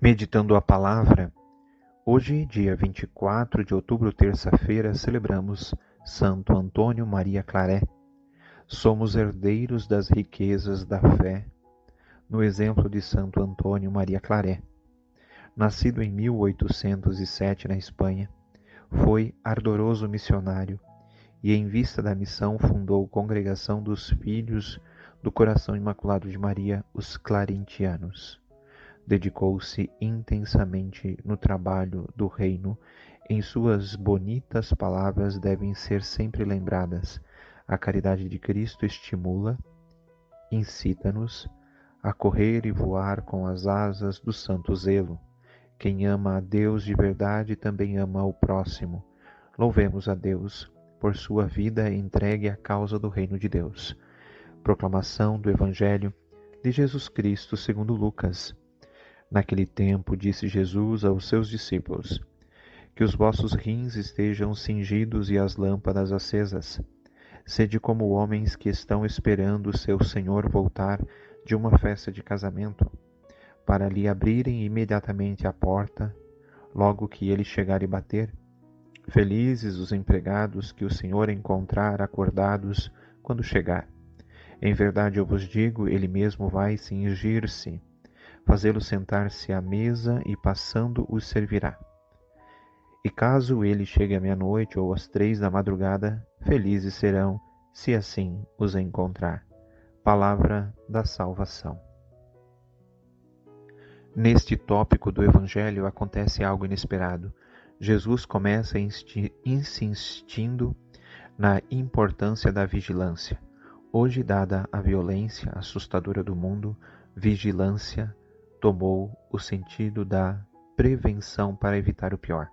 Meditando a palavra, hoje, dia 24 de outubro, terça-feira, celebramos Santo Antônio Maria Claré. Somos herdeiros das riquezas da fé, no exemplo de Santo Antônio Maria Claré. Nascido em 1807 na Espanha, foi ardoroso missionário e, em vista da missão, fundou a Congregação dos Filhos do Coração Imaculado de Maria, os Clarentianos dedicou-se intensamente no trabalho do reino. Em suas bonitas palavras devem ser sempre lembradas. A caridade de Cristo estimula, incita-nos a correr e voar com as asas do santo zelo. Quem ama a Deus de verdade também ama o próximo. Louvemos a Deus por sua vida entregue à causa do reino de Deus. Proclamação do Evangelho de Jesus Cristo segundo Lucas. Naquele tempo, disse Jesus aos seus discípulos: Que os vossos rins estejam cingidos e as lâmpadas acesas. Sede como homens que estão esperando seu Senhor voltar de uma festa de casamento, para lhe abrirem imediatamente a porta, logo que ele chegar e bater. Felizes os empregados que o Senhor encontrar acordados quando chegar. Em verdade eu vos digo, ele mesmo vai cingir-se fazê-lo sentar-se à mesa e passando os servirá. E caso ele chegue à meia-noite ou às três da madrugada, felizes serão, se assim os encontrar. Palavra da salvação. Neste tópico do Evangelho acontece algo inesperado. Jesus começa insistindo na importância da vigilância. Hoje, dada a violência assustadora do mundo, vigilância tomou o sentido da prevenção para evitar o pior.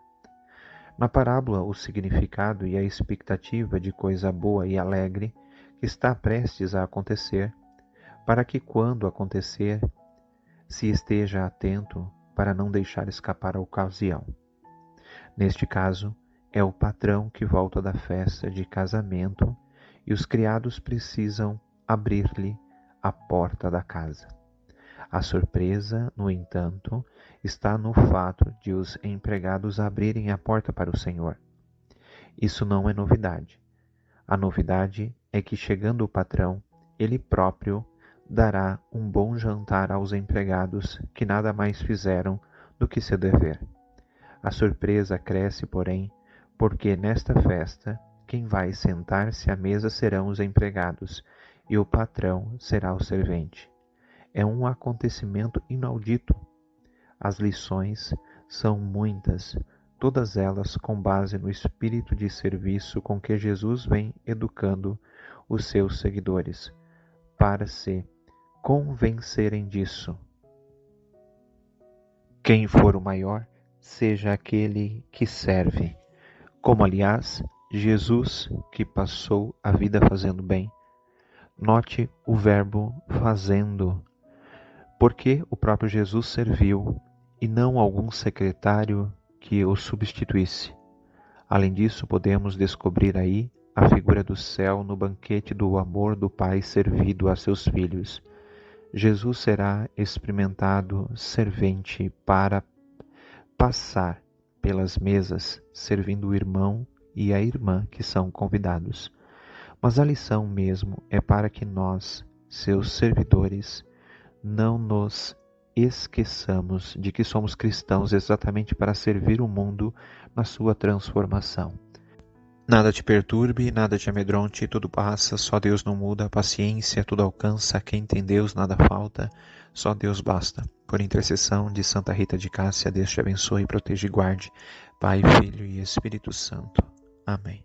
Na parábola, o significado e a expectativa de coisa boa e alegre que está prestes a acontecer, para que, quando acontecer, se esteja atento para não deixar escapar a ocasião. Neste caso, é o patrão que volta da festa de casamento e os criados precisam abrir-lhe a porta da casa. A surpresa, no entanto, está no fato de os empregados abrirem a porta para o Senhor. Isso não é novidade. A novidade é que, chegando o patrão, ele próprio dará um bom jantar aos empregados que nada mais fizeram do que seu dever. A surpresa cresce, porém, porque nesta festa quem vai sentar-se à mesa serão os empregados e o patrão será o servente é um acontecimento inaudito. As lições são muitas, todas elas com base no espírito de serviço com que Jesus vem educando os seus seguidores, para se convencerem disso. Quem for o maior, seja aquele que serve. Como, aliás, Jesus, que passou a vida fazendo bem, note o verbo fazendo porque o próprio Jesus serviu e não algum secretário que o substituísse. Além disso, podemos descobrir aí a figura do céu no banquete do amor do Pai servido a seus filhos. Jesus será experimentado servente para passar pelas mesas, servindo o irmão e a irmã que são convidados. Mas a lição mesmo é para que nós, seus servidores, não nos esqueçamos de que somos cristãos exatamente para servir o mundo na sua transformação. Nada te perturbe, nada te amedronte, tudo passa, só Deus não muda, paciência, tudo alcança, quem tem Deus nada falta, só Deus basta. Por intercessão de Santa Rita de Cássia, Deus te abençoe, proteja e guarde, Pai, Filho e Espírito Santo. Amém.